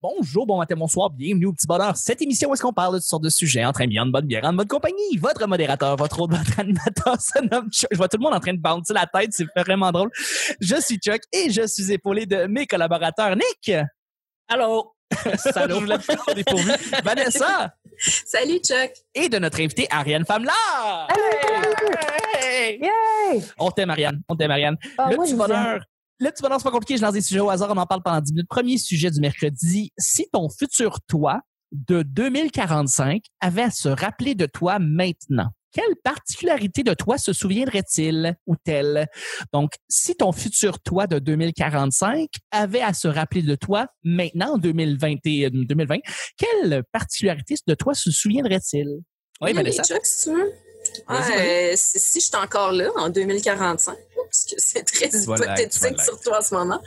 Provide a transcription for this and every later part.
Bonjour, bon matin, bonsoir, bienvenue au Petit Bonheur. Cette émission où est-ce qu'on parle de toutes sortes de sujets entre amis, en bonne bière, en bonne compagnie? Votre modérateur, votre autre, votre animateur se nomme Chuck. Je vois tout le monde en train de bouncer la tête, c'est vraiment drôle. Je suis Chuck et je suis épaulé de mes collaborateurs. Nick! Allô? Salut. Vanessa! Salut Chuck! Et de notre invitée Ariane Famela! Hey! Yay! On t'aime, Ariane. On t'aime, Ariane. Ah, le moi, petit bonheur. Le petit bonheur, c'est pas compliqué. Je lance des sujets au hasard. On en parle pendant 10 minutes. Premier sujet du mercredi. Si ton futur toi de 2045 avait à se rappeler de toi maintenant, quelle particularité de toi se souviendrait-il ou tel? Donc, si ton futur toi de 2045 avait à se rappeler de toi maintenant, en 2020, et- 2020 quelle particularité de toi se souviendrait-il? Oui, Vanessa? Chuck, si tu veux. Vas-y, Ouais, si, si je suis encore là en 2045, parce que c'est très hypothétique l'être. sur toi en ce moment.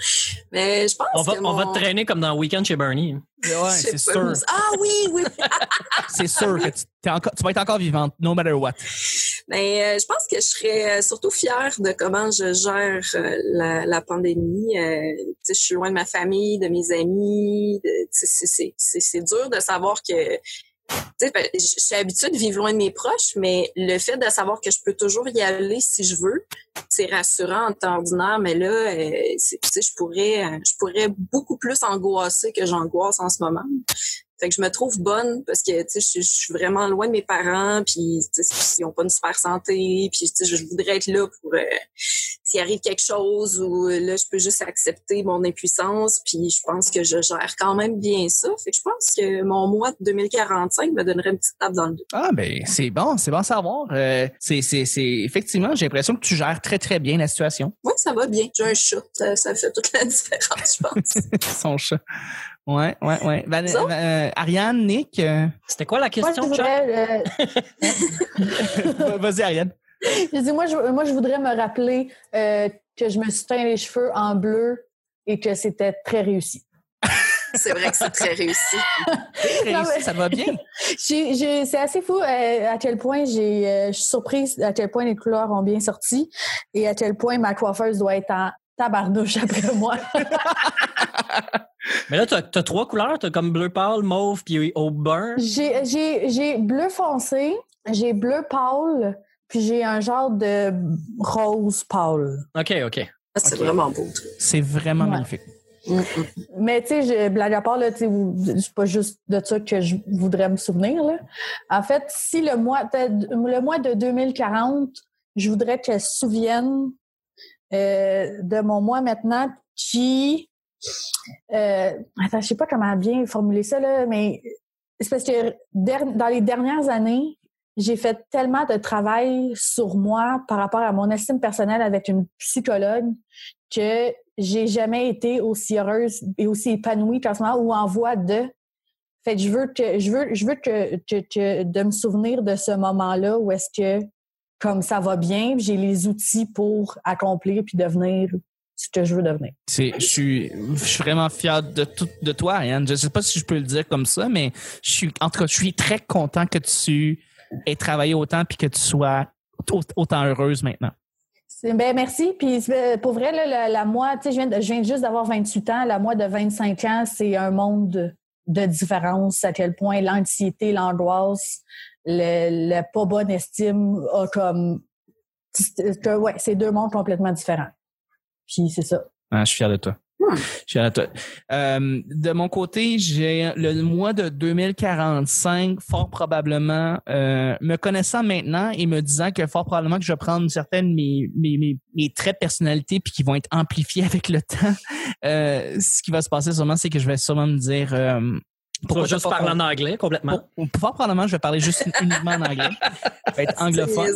Mais je pense On va, que on va te traîner comme dans Weekend chez Bernie. Ouais, c'est sûr. Ah oui, oui. C'est sûr que tu, t'es encore, tu vas être encore vivante, no matter what. Mais euh, je pense que je serais euh, surtout fière de comment je gère euh, la, la pandémie. Euh, tu sais, je suis loin de ma famille, de mes amis. c'est dur de savoir que... Je suis habituée de vivre loin de mes proches, mais le fait de savoir que je peux toujours y aller si je veux, c'est rassurant en temps ordinaire. Mais là, euh, je pourrais, je pourrais beaucoup plus angoisser que j'angoisse en ce moment. Fait que je me trouve bonne parce que tu sais je, je suis vraiment loin de mes parents puis ils ont pas une super santé puis tu sais je voudrais être là pour euh, s'il arrive quelque chose ou euh, là je peux juste accepter mon impuissance puis je pense que je gère quand même bien ça. Fait que je pense que mon mois de 2045 me donnerait une petite tape dans le dos. Ah ben c'est bon, c'est bon à savoir. Euh, c'est c'est c'est effectivement, j'ai l'impression que tu gères très très bien la situation. Oui, ça va bien. J'ai un chat, ça, ça fait toute la différence, je pense. Son chat. Ouais, ouais, ouais. Euh, Ariane, Nick, euh, C'était quoi la Moi, je question, Chuck? voudrais, euh, vas-y Ariane. je dis, moi, je, moi, je voudrais me rappeler euh, que je me suis teint les cheveux en bleu et que c'était très réussi. C'est vrai que c'est très réussi. Réussi, Non, mais- ça va bien. C'est assez fou euh, à quel point j'ai, euh, je suis surprise à quel point les couleurs ont bien sorti et à quel point ma coiffeuse doit être en tabarnouche après moi. Mais là, t'as as trois couleurs. T'as comme bleu pâle, mauve, puis au beurre. J'ai- J'ai j'ai bleu foncé, j'ai bleu pâle, puis j'ai un genre de rose pâle. OK, OK. Ah, C'est vraiment beau. C'est vraiment Ouais. magnifique. Mais tu sais, blague à part, tu c'est pas juste de ça que je voudrais me souvenir. Là. En fait, si le mois, peut-être le mois de 2040, je voudrais qu'elle se souvienne euh, de mon mois maintenant qui... Euh, attends, je sais pas comment bien formuler ça, là, mais c'est parce que dans les dernières années, j'ai fait tellement de travail sur moi par rapport à mon estime personnelle avec une psychologue que j'ai jamais été aussi heureuse et aussi épanouie qu'en ce moment ou en voie de. Fait je veux que je veux je veux que de me souvenir de ce moment-là où est-ce que comme ça va bien, j'ai les outils pour accomplir puis devenir ce que je veux devenir. C'est, je suis, je suis vraiment fier de tout, de toi, Ariane. Je sais pas si je peux le dire comme ça, mais je suis, en tout cas, je suis très content que tu aies travaillé autant puis que tu sois au- autant heureuse maintenant. Ben merci. Puis c'est- pour vrai, là, la, la moi, tu sais, je viens, de- je viens juste d'avoir 28 ans. La moi de 25 ans, c'est un monde de, différence. À quel point l'anxiété, l'angoisse, le, le pas bonne estime a comme. que, Ouais, c'est deux mondes complètement différents. Puis c'est ça. Ah, je suis fier de toi. Hmm. Je suis fier de toi. Euh, de mon côté, j'ai le mois de 2045, fort probablement, euh, me connaissant maintenant et me disant que fort probablement que je vais prendre certaines mes, mes, mes, mes traits de personnalité puis qui vont être amplifiés avec le temps. Euh, ce qui va se passer sûrement, c'est que je vais sûrement me dire vas t'as juste parler en anglais complètement. Pour- fort probablement, je vais parler juste uniquement en anglais. Je vais être anglophone.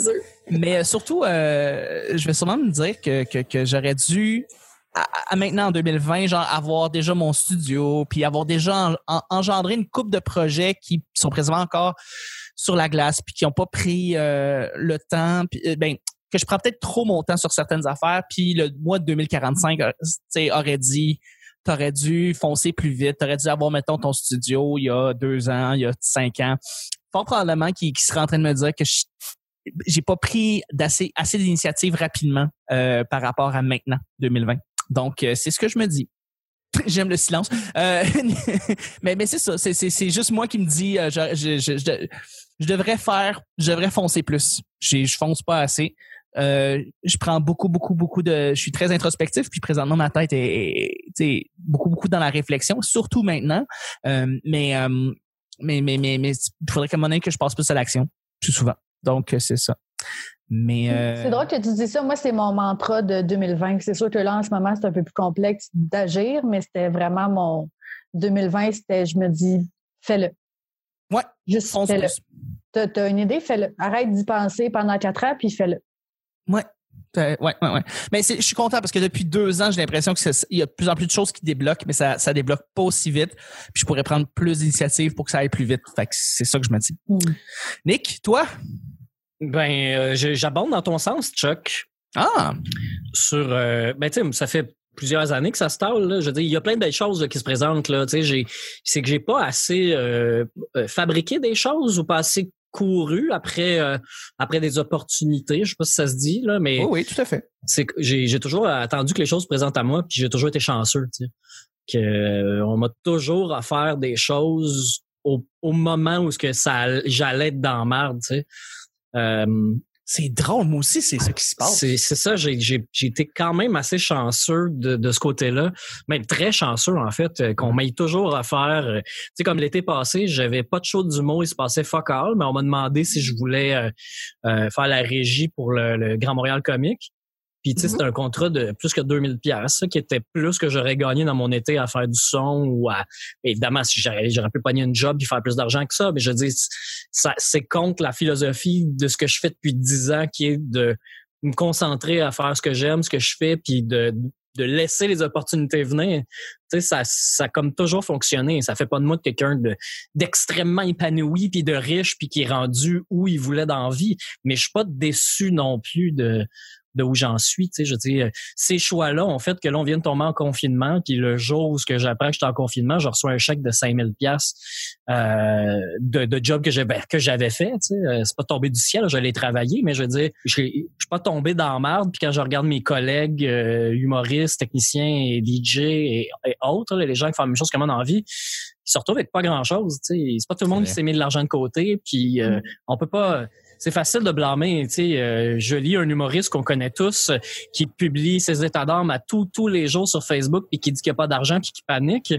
Mais euh, surtout, euh, je vais sûrement me dire que, que, que j'aurais dû, à, à maintenant en 2020, genre avoir déjà mon studio, puis avoir déjà en- en- engendré une coupe de projets qui sont présentement encore sur la glace, puis qui n'ont pas pris euh, le temps, puis, euh, ben, que je prends peut-être trop mon temps sur certaines affaires, puis le mois de 2045 euh, tu sais, aurait dit t'aurais dû foncer plus vite, t'aurais dû avoir, mettons, ton studio il y a deux ans, il y a cinq ans. Fort probablement qu'il qu'il serait en train de me dire que je- j'ai pas pris assez d'initiatives rapidement euh, par rapport à maintenant, 2020. Donc, euh, c'est ce que je me dis. J'aime le silence. Euh, mais mais c'est ça. C'est, juste moi qui me dis, euh, je, je, je, je, je devrais faire, je devrais foncer plus. Je, je fonce pas assez. Euh, je prends beaucoup, beaucoup, beaucoup de. Je suis très introspectif, puis présentement ma tête est, est beaucoup, beaucoup dans la réflexion, surtout maintenant. Euh, mais, euh, mais, mais, mais, mais, il faudrait qu'à un moment donné que je passe plus à l'action, plus souvent. Donc c'est ça. Mais euh, c'est drôle que tu dis ça. Moi, c'est mon mantra de 2020. C'est sûr que là, en ce moment, c'est un peu plus complexe d'agir, mais c'était vraiment mon 2020. C'était, je me dis, fais-le. Ouais. Juste fais-le. T'as, as une idée, fais-le. Arrête d'y penser pendant quatre ans, puis fais-le. Ouais. Ouais, ouais, ouais. Mais je suis content parce que depuis deux ans, j'ai l'impression qu'il y a de plus en plus de choses qui débloquent, mais ça, ça débloque pas aussi vite. Puis je pourrais prendre plus d'initiatives pour que ça aille plus vite. Fait que c'est ça que je me dis. Hmm. Nick, toi? Ben, euh, j'abonde dans ton sens, Chuck. Ah! Sur, euh, ben, tu sais, ça fait plusieurs années que ça se tale. Là. Je veux dire, il y a plein de belles choses là, qui se présentent. Là. Tu sais, c'est que j'ai pas assez euh, fabriqué des choses ou pas assez couru après euh, après des opportunités. Je sais pas si ça se dit là, mais oui, oui tout à fait. C'est que j'ai j'ai toujours attendu que les choses se présentent à moi, puis j'ai toujours été chanceux. Tu sais, que euh, on m'a toujours faire des choses au, au moment où ce que ça j'allais être dans marde. Tu sais. Euh, c'est drôle, moi aussi, c'est ça qui se passe. C'est, ça, j'ai, été quand même assez chanceux de, de ce côté-là, même très chanceux en fait, euh, qu'on m'aille toujours à faire. Euh, tu sais, comme l'été passé, j'avais pas de show d'humour, il se passait fuck all, mais on m'a demandé si je voulais euh, faire la régie pour le, le Grand Montréal Comique. Puis tu sais, c'était un contrat de plus que 2000 pièces qui était plus que j'aurais gagné dans mon été à faire du son ou à évidemment si j'aurais j'aurais pu pogner une job et faire plus d'argent que ça, mais je dis ça c'est contre la philosophie de ce que je fais depuis 10 ans qui est de me concentrer à faire ce que j'aime, ce que je fais puis de de laisser les opportunités venir, tu sais, ça, ça a comme toujours fonctionné. Ça fait pas de moi de quelqu'un de, d'extrêmement épanoui puis de riche puis qui est rendu où il voulait dans la vie. Mais je suis pas déçu non plus de, de où j'en suis. Tu sais, je dis, ces choix-là ont fait que l'on vient de tomber en confinement, puis le jour où ce que j'apprends que j'étais en confinement, je reçois un chèque de 5000 pièces euh, de, de job que j'avais que j'avais fait. Tu sais, euh, c'est pas tombé du ciel, je l'ai travaillé, mais je veux dire, je suis pas tombé dans la merde. Puis quand je regarde mes collègues euh, humoristes, techniciens et DJ et, autres, les gens qui font la même chose que moi dans la vie, ils se retrouvent avec pas grand chose. Tu sais, c'est pas tout le monde qui s'est mis de l'argent de côté. Puis euh, mm. on peut pas c'est facile de blâmer. Tu sais, euh, je lis un humoriste qu'on connaît tous euh, qui publie ses états d'âme à tous tous les jours sur Facebook et qui dit qu'il n'y a pas d'argent puis qui panique.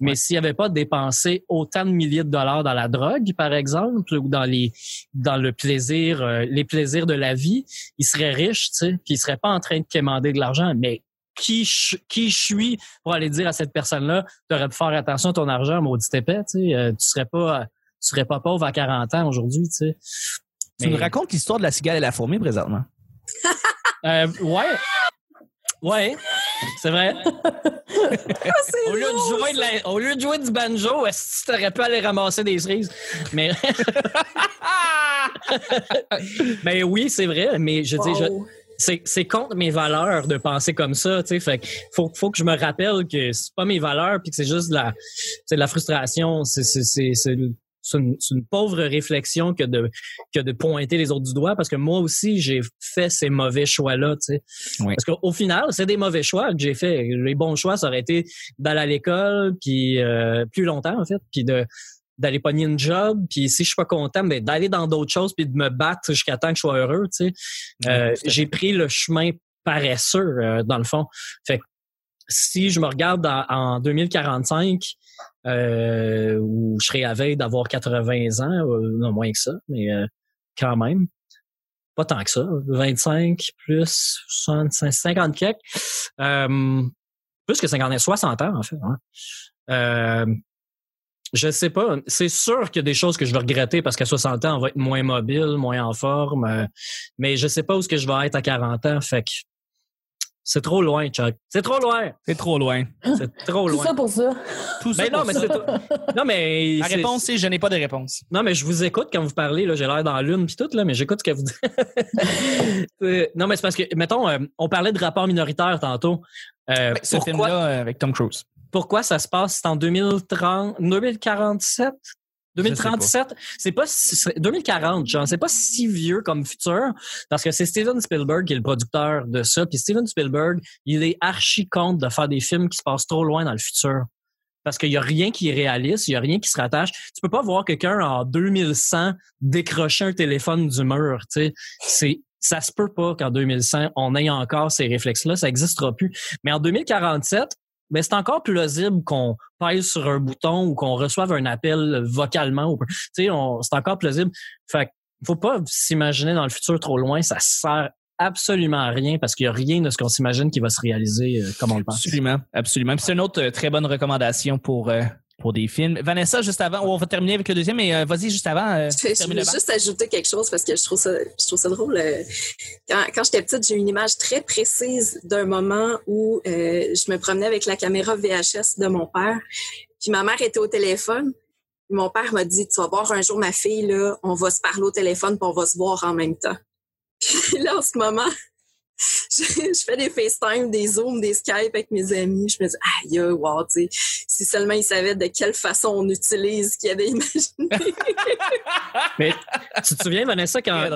Mais s'il n'y avait pas dépensé autant de milliers de dollars dans la drogue, par exemple, ou dans les dans le plaisir, euh, les plaisirs de la vie, il serait riche, tu sais, puis il serait pas en train de quémander de l'argent. Mais qui je, qui je suis pour aller dire à cette personne-là, tu aurais pu faire attention à ton argent, maudit épais, tu sais, tu serais pas tu serais pas pauvre à 40 ans aujourd'hui, tu sais. Tu nous racontes l'histoire de la cigale et la fourmi présentement? euh, ouais. Ouais, c'est vrai. Ah, au, lieu de jouer de la, au lieu de jouer du banjo, est-ce que tu aurais pu aller ramasser des cerises? Mais, mais oui, c'est vrai. Mais je dis, je, c'est contre mes valeurs de penser comme ça, tu sais. Fait faut, faut que je me rappelle que c'est pas mes valeurs puis que c'est juste de la, de la frustration. C'est, c'est, une, pauvre réflexion que de que de pointer les autres du doigt parce que moi aussi j'ai fait ces mauvais choix là tu sais. Parce qu'au final c'est des mauvais choix que j'ai fait. Les bons choix ça aurait été d'aller à l'école puis euh, plus longtemps en fait puis de d'aller pogner une job puis si je suis pas content ben d'aller dans d'autres choses puis de me battre jusqu'à temps que je sois heureux tu sais. Euh, j'ai pris le chemin paresseux euh, dans le fond. Fait si je me regarde en 2045 euh, où je serais à veille d'avoir 80 ans, euh, non moins que ça, mais euh, quand même. Pas tant que ça. 25 plus 65, 50 quelques. Euh, plus que 50 60 ans, en fait. Hein. Euh, je sais pas. C'est sûr qu'il y a des choses que je vais regretter parce qu'à 60 ans, on va être moins mobile, moins en forme. mais je sais pas où ce que je vais être à 40 ans. Fait que c'est trop loin, Chuck. C'est trop loin. C'est trop loin. C'est trop loin. Tout ça pour ça. Tout ça. Mais non, mais c'est Non, mais. La réponse, c'est je n'ai pas de réponse. Non, mais je vous écoute quand vous parlez, là. J'ai l'air dans la lune puis tout, là, mais j'écoute ce que vous dites. Euh, non, mais c'est parce que, mettons, euh, on parlait de rapport minoritaire tantôt. Euh, ce film-là avec Tom Cruise. Pourquoi ça se passe? C'est en 2030, 2047? 2037, c'est pas si- c'est 2040, genre c'est pas si vieux comme futur parce que c'est Steven Spielberg qui est le producteur de ça, puis Steven Spielberg, il est archi contre de faire des films qui se passent trop loin dans le futur. Parce qu'il y a rien qui est réaliste, il y a rien qui se rattache. Tu peux pas voir quelqu'un en 2100 décrocher un téléphone du mur, tu sais. C'est ça se peut pas qu'en 2100 on ait encore ces réflexes-là, ça existera plus. Mais en 2047, ben c'est encore plausible qu'on pèse sur un bouton ou qu'on reçoive un appel vocalement. Tu sais, c'est encore plausible. Fait faut pas s'imaginer dans le futur trop loin. Ça sert absolument à rien parce qu'il y a rien de ce qu'on s'imagine qui va se réaliser euh, comme on le pense. Absolument, absolument. C'est une autre euh, très bonne recommandation pour euh, pour des films. Vanessa, juste avant, on va terminer avec le deuxième, mais euh, vas-y juste avant. euh, Je, je voulais juste ajouter quelque chose parce que je trouve ça, je trouve ça drôle. euh, Quand, quand j'étais petite, j'ai eu une image très précise d'un moment où euh, je me promenais avec la caméra VHS de mon père. Puis ma mère était au téléphone. Mon père m'a dit, tu vas voir un jour ma fille, là, on va se parler au téléphone puis on va se voir en même temps. Puis là, en ce moment, je, je fais des FaceTime, des Zooms, des Skype avec mes amis. Je me dis, aïe, wow, tu sais, si seulement ils savaient de quelle façon on utilise ce qu'ils avaient imaginé. Mais tu te souviens, Vanessa, quand,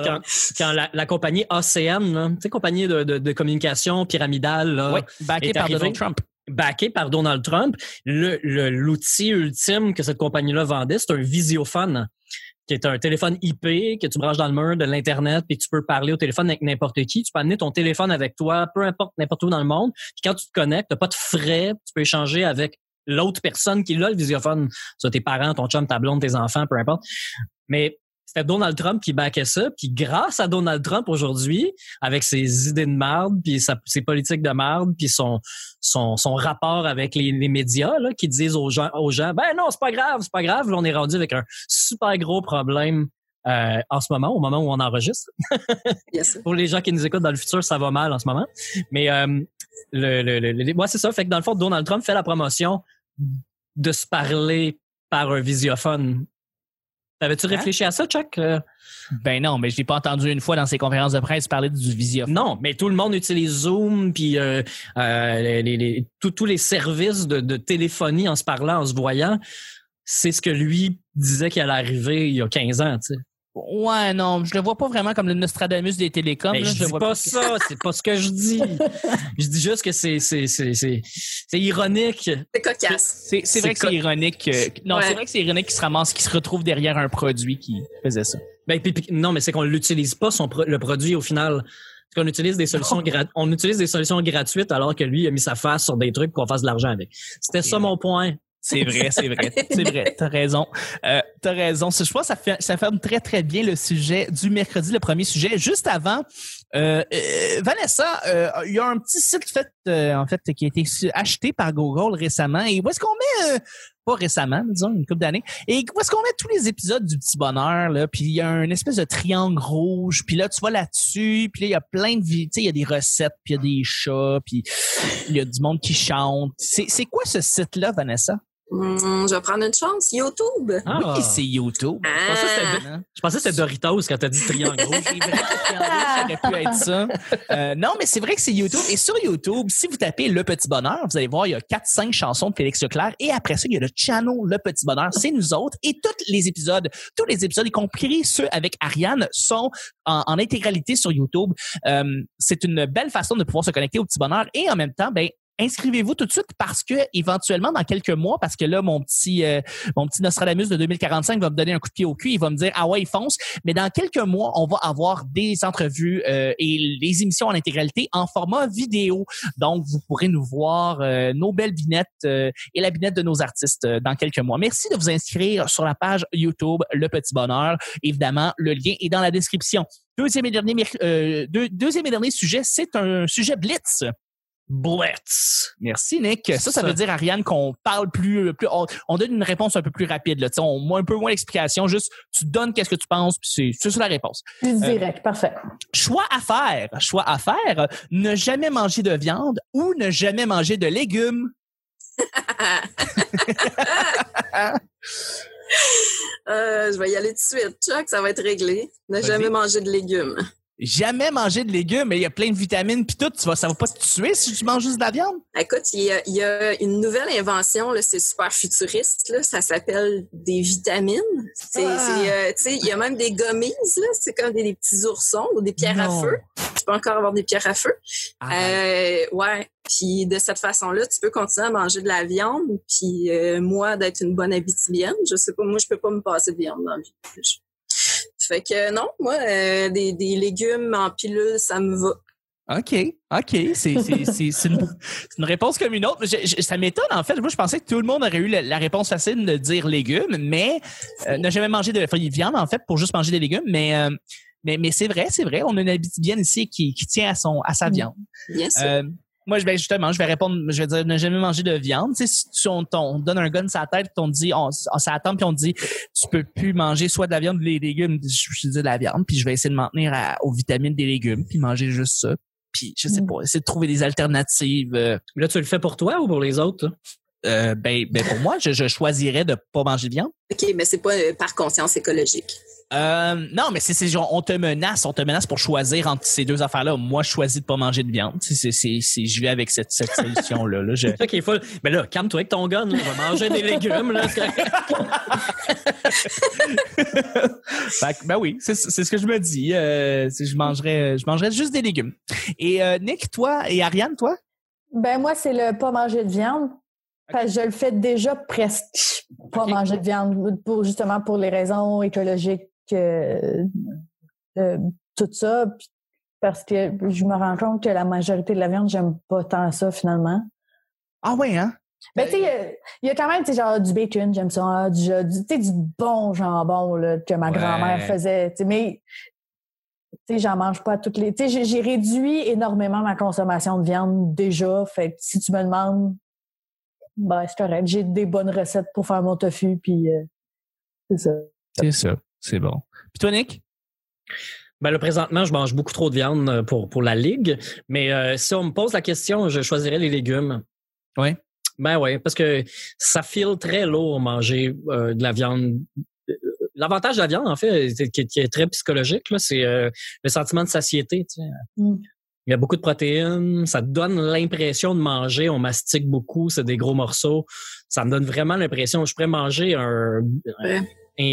la, la compagnie ACN, là, tu sais, compagnie de, de, de communication pyramidale, là, Ouais, backé est par. Donald Trump. backé par Donald Trump, le le- l'outil ultime que cette compagnie-là vendait, c'est un visiophone, qui est un téléphone IP que tu branches dans le mur de l'Internet, puis tu peux parler au téléphone avec n'importe qui. Tu peux amener ton téléphone avec toi, peu importe, n'importe où dans le monde. Puis quand tu te connectes, t'as pas de frais, tu peux échanger avec l'autre personne qui a le visiophone, soit tes parents, ton chum, ta blonde, tes enfants, peu importe. Mais c'était Donald Trump qui backait ça, puis grâce à Donald Trump aujourd'hui, avec ses idées de marde, puis sa- ses politiques de marde, puis son son, son rapport avec les, les médias là, qui disent aux gens, aux gens, ben non, c'est pas grave, c'est pas grave. Là, on est rendu avec un super gros problème euh, en ce moment, au moment où on enregistre. Yes. Pour les gens qui nous écoutent dans le futur, ça va mal en ce moment. Mais euh, le, le, le, le- ouais, c'est ça. Fait que dans le fond, Donald Trump fait la promotion de se parler par un visiophone. T'avais-tu Hein? réfléchi à ça, Chuck? Euh, Ben non, mais je l'ai pas entendu une fois dans ses conférences de presse parler du visiophone. Non, mais tout le monde utilise Zoom, puis euh, euh, les, les- tous- tous les services de, de téléphonie en se parlant, en se voyant. C'est ce que lui disait qu'il allait arriver il y a 15 ans. Tu sais. Ouais, non, je le vois pas vraiment comme le Nostradamus des télécoms. Mais là, je dis vois pas ça, c'est pas ce que je dis. je dis juste que c'est c'est c'est c'est c'est ironique. C'est cocasse. C'est vrai que c'est ironique. non, Ouais. c'est vrai que c'est ironique qu'il se ramasse, qu'il se retrouve derrière un produit qui faisait ça. Ben, puis- puis- non, mais c'est qu'on l'utilise pas son pro- le produit au final. C'est qu'on utilise des solutions gra- on utilise des solutions gratuites alors que lui a mis sa face sur des trucs pour qu'on fasse de l'argent avec. C'était ça mon point. C'est vrai, c'est vrai, c'est vrai. T'as raison. Euh, T'as raison. Je pense que ça, fait, ça ferme très, très bien le sujet du mercredi, le premier sujet. Juste avant, euh, euh, Vanessa, euh, il y a un petit site fait, euh, en fait, qui a été acheté par Google récemment. Et où est-ce qu'on met, euh, pas récemment, disons, une couple d'années, et où est-ce qu'on met tous les épisodes du Petit Bonheur, là, puis il y a une espèce de triangle rouge, puis là, tu vas là-dessus, puis là, il y a plein de, tu sais, il y a des recettes, puis il y a des chats, puis il y a du monde qui chante. C'est quoi ce site-là, Vanessa? Hum, je vais prendre une chance. YouTube. Ah. Oui, c'est YouTube. Ah. Je pensais que c'était Doritos quand t'as dit triangle rouge. C'est vrai que ça aurait pu être ça. Euh, non, mais c'est vrai que c'est YouTube. Et sur YouTube, si vous tapez Le Petit Bonheur, vous allez voir, il y a 4-5 chansons de Félix Leclerc. Et après ça, il y a le channel Le Petit Bonheur. C'est nous autres. Et tous les épisodes, tous les épisodes, y compris ceux avec Ariane, sont en, en intégralité sur YouTube. Euh, c'est une belle façon de pouvoir se connecter au Petit Bonheur. Et en même temps, ben, inscrivez-vous tout de suite parce que éventuellement dans quelques mois parce que là mon petit euh, mon petit Nostradamus de 2045 va me donner un coup de pied au cul il va me dire ah ouais il fonce mais dans quelques mois on va avoir des entrevues euh, et les émissions en intégralité en format vidéo. Donc vous pourrez nous voir euh, nos belles vignettes euh, et la vignette de nos artistes dans quelques mois. Merci de vous inscrire sur la page YouTube Le Petit Bonheur. Évidemment le lien est dans la description. Deuxième et dernier deuxième et dernier sujet c'est un sujet blitz Blitz. Merci, Nick. Ça, ça Ça. veut dire, Ariane, qu'on parle plus, plus on, on donne une réponse un peu plus rapide. Là. Tu sais, On, un peu moins d'explication, juste tu donnes qu'est-ce que tu penses, puis c'est, c'est ça la réponse. Plus direct, parfait. Choix à faire. Choix à faire. euh, Ne jamais manger de viande ou ne jamais manger de légumes. Euh, je vais y aller tout de suite. Chuck, ça va être réglé. Ne Vas-y. jamais manger de légumes. Jamais mangé de légumes, mais il y a plein de vitamines puis tout, tu vas, ça va pas te tuer si tu manges juste de la viande? Écoute, il y a, il y a une nouvelle invention, c'est super futuriste, là, ça s'appelle des vitamines. C'est, Ah. euh, tu sais, il y a même des gommises, c'est comme des, des petits oursons ou des pierres Non. à feu. Tu peux encore avoir des pierres à feu. Euh, ouais. Puis de cette façon-là, tu peux continuer à manger de la viande. Puis euh, moi, d'être une bonne habitibienne, je sais pas, moi, je peux pas me passer de viande dans la vie. Fait que non, moi, euh, des, des légumes en pilule, ça me va. OK, OK. C'est une, réponse comme une autre. Je- je- ça m'étonne, en fait. Moi, je pensais que tout le monde aurait eu la, la réponse facile de dire légumes, mais euh, n'a jamais mangé de viande, en fait, pour juste manger des légumes. Mais, euh, mais, mais c'est vrai, c'est vrai. On a une habitude ici qui, qui tient à, son, à sa Mm. viande. Bien sûr. Moi, je vais justement, je vais répondre, je vais dire ne jamais manger de viande. Tu sais, si tu, on, on te donne un gun sur la tête, puis on dit, on, on s'attend, puis on dit, tu peux plus manger soit de la viande ou des légumes. Je, je dis de la viande, puis je vais essayer de m'en tenir à- aux vitamines des légumes, puis manger juste ça. Puis je sais Mm. pas, essayer de trouver des alternatives. euh, Là, tu le fais pour toi ou pour les autres? euh, ben, ben pour moi, je, je choisirais de pas manger de viande. OK, mais c'est pas euh, par conscience écologique. Euh, non, mais c'est c'est genre on te menace, on te menace pour choisir entre ces deux affaires-là. Moi, je choisis de pas manger de viande. C'est c'est je vais avec cette cette solution là. Je, C'est ça qui est full. Mais là, calme-toi avec ton gun. Là. Je vais manger des légumes. Là. C'est correct. Fait que, ben oui, c'est c'est ce que je me dis. Euh, je mangerais je mangerais juste des légumes. Et euh, Nick, toi et Ariane, toi? Ben moi, c'est le pas manger de viande. Parce que je le fais déjà presque pas Ok. manger de viande pour justement pour les raisons écologiques euh, de tout ça. Parce que je me rends compte que la majorité de la viande, j'aime pas tant ça finalement. Ah ouais hein? Ben, tu sais, euh, il y a quand même, tu sais, genre, du bacon, j'aime ça, hein, du, du, tu sais, du bon jambon, là, que ma Ouais. grand-mère faisait, tu sais, mais, tu sais, j'en mange pas toutes les, tu sais, j'ai- j'ai réduit énormément ma consommation de viande déjà, fait que si tu me demandes, ben, c'est correct, j'ai des bonnes recettes pour faire mon tofu, puis euh, c'est ça. C'est ça, c'est bon. Puis toi Nick? Ben là, présentement, je mange beaucoup trop de viande euh, pour, pour la ligue. Mais euh, si on me pose la question, je choisirais les légumes. Ouais. Ben oui, parce que ça file très lourd manger euh, de la viande. L'avantage de la viande, en fait, qui, est- qui est très psychologique, là, c'est euh, le sentiment de satiété. tu sais. Mm. Il y a beaucoup de protéines, ça te donne l'impression de manger, on mastique beaucoup, c'est des gros morceaux. Ça me donne vraiment l'impression, je pourrais manger un, Ouais. un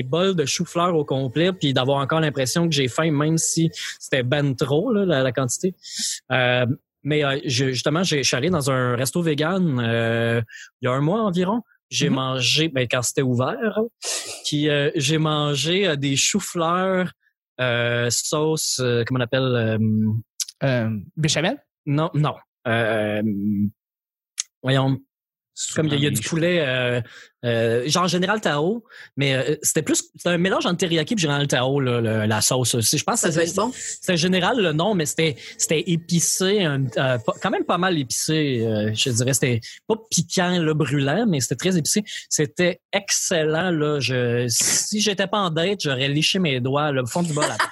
bol de chou-fleur au complet, puis d'avoir encore l'impression que j'ai faim, même si c'était ben trop, là, la, la quantité. Euh, mais euh, je- justement, j'ai- je suis allé dans un resto vegan euh, il y a un mois environ. J'ai Mhm. mangé, ben, quand c'était ouvert, puis euh, j'ai mangé euh, des choux-fleurs euh, sauce, euh, comment on appelle, euh, euh, Béchamel? Non, non. Euh, voyons, comme il y a- il y, a du poulet, euh, euh, genre Général Tao, mais euh, c'était plus, c'était un mélange entre teriyaki et Général Tao, là, le- la sauce. aussi. Je pense Ça que c'était bon. c'était général le nom, mais c'était c'était épicé, un- euh, pas- quand même pas mal épicé. euh, je dirais, c'était pas piquant, là, brûlant, mais c'était très épicé. C'était excellent. Là, je, si j'étais pas en date, j'aurais liché mes doigts, le fond du bol. après.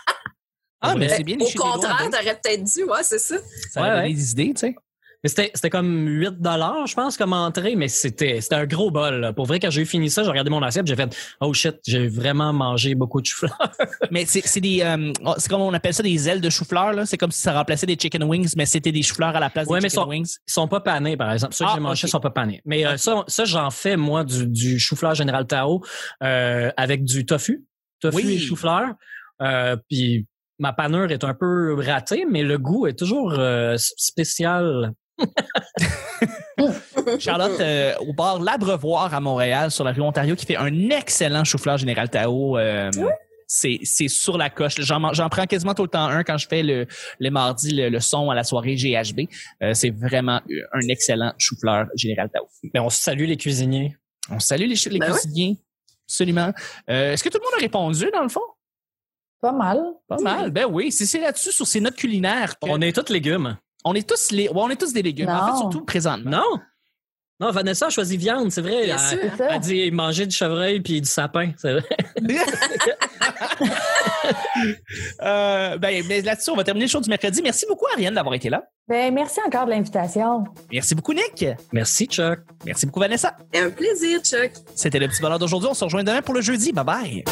Ah, mais c'est bien Au lécher les doigts, contraire, hein. t'aurais peut-être dû, ouais, c'est ça. Ça Ouais, ouais. des idées, tu sais. Mais c'était, c'était comme 8 dollars, je pense, comme entrée, mais c'était, c'était un gros bol. là. Pour vrai, quand j'ai eu fini ça, j'ai regardé mon assiette, j'ai fait oh shit, j'ai vraiment mangé beaucoup de chou Mais c'est c'est des euh, oh, c'est comme on appelle ça des ailes de chou-fleur là, c'est comme si ça remplaçait des chicken wings mais c'était des chou-fleurs à la place Ouais, des mais chicken sont- wings. Ils sont pas panés, par exemple. Ceux que Ah, j'ai mangés ok. sont pas panés. Mais euh, ça, ça j'en fais, moi, du, du chou-fleur Général Tao euh, avec du tofu. Tofu Oui. et chou-fleur. Euh, puis ma panure est un peu ratée, mais le goût est toujours euh, spécial. Charlotte euh, au bar L'Abrevoir à Montréal sur la rue Ontario qui fait un excellent chou-fleur général Tao. euh, c'est c'est sur la coche. J'en prends quasiment tout le temps un quand je fais le les mardis le, le son à la soirée GHB. Euh, c'est vraiment un excellent chou-fleur général Tao. Mais on salue les cuisiniers. On salue les, les Ben ouais. cuisiniers. Absolument. Euh, Est-ce que tout le monde a répondu dans le fond? Pas mal. Pas mal. Ben oui. C'est c'est là-dessus sur ces notes culinaires. que- On est tous légumes. On est tous les, ouais, on est tous des légumes. En fait, Non. surtout présentement. Non? Non, Vanessa a choisi viande, c'est vrai. Bien Elle- sûr. C'est ça. Elle dit manger du chevreuil puis du sapin, c'est vrai. Euh, ben, ben, là-dessus, on va terminer le show du mercredi. Merci beaucoup, Ariane, d'avoir été là. Ben, merci encore de l'invitation. Merci beaucoup, Nick. Merci, Chuck. Merci beaucoup, Vanessa. Un plaisir, Chuck. C'était le petit bonheur d'aujourd'hui. On se rejoint demain pour le jeudi. Bye bye.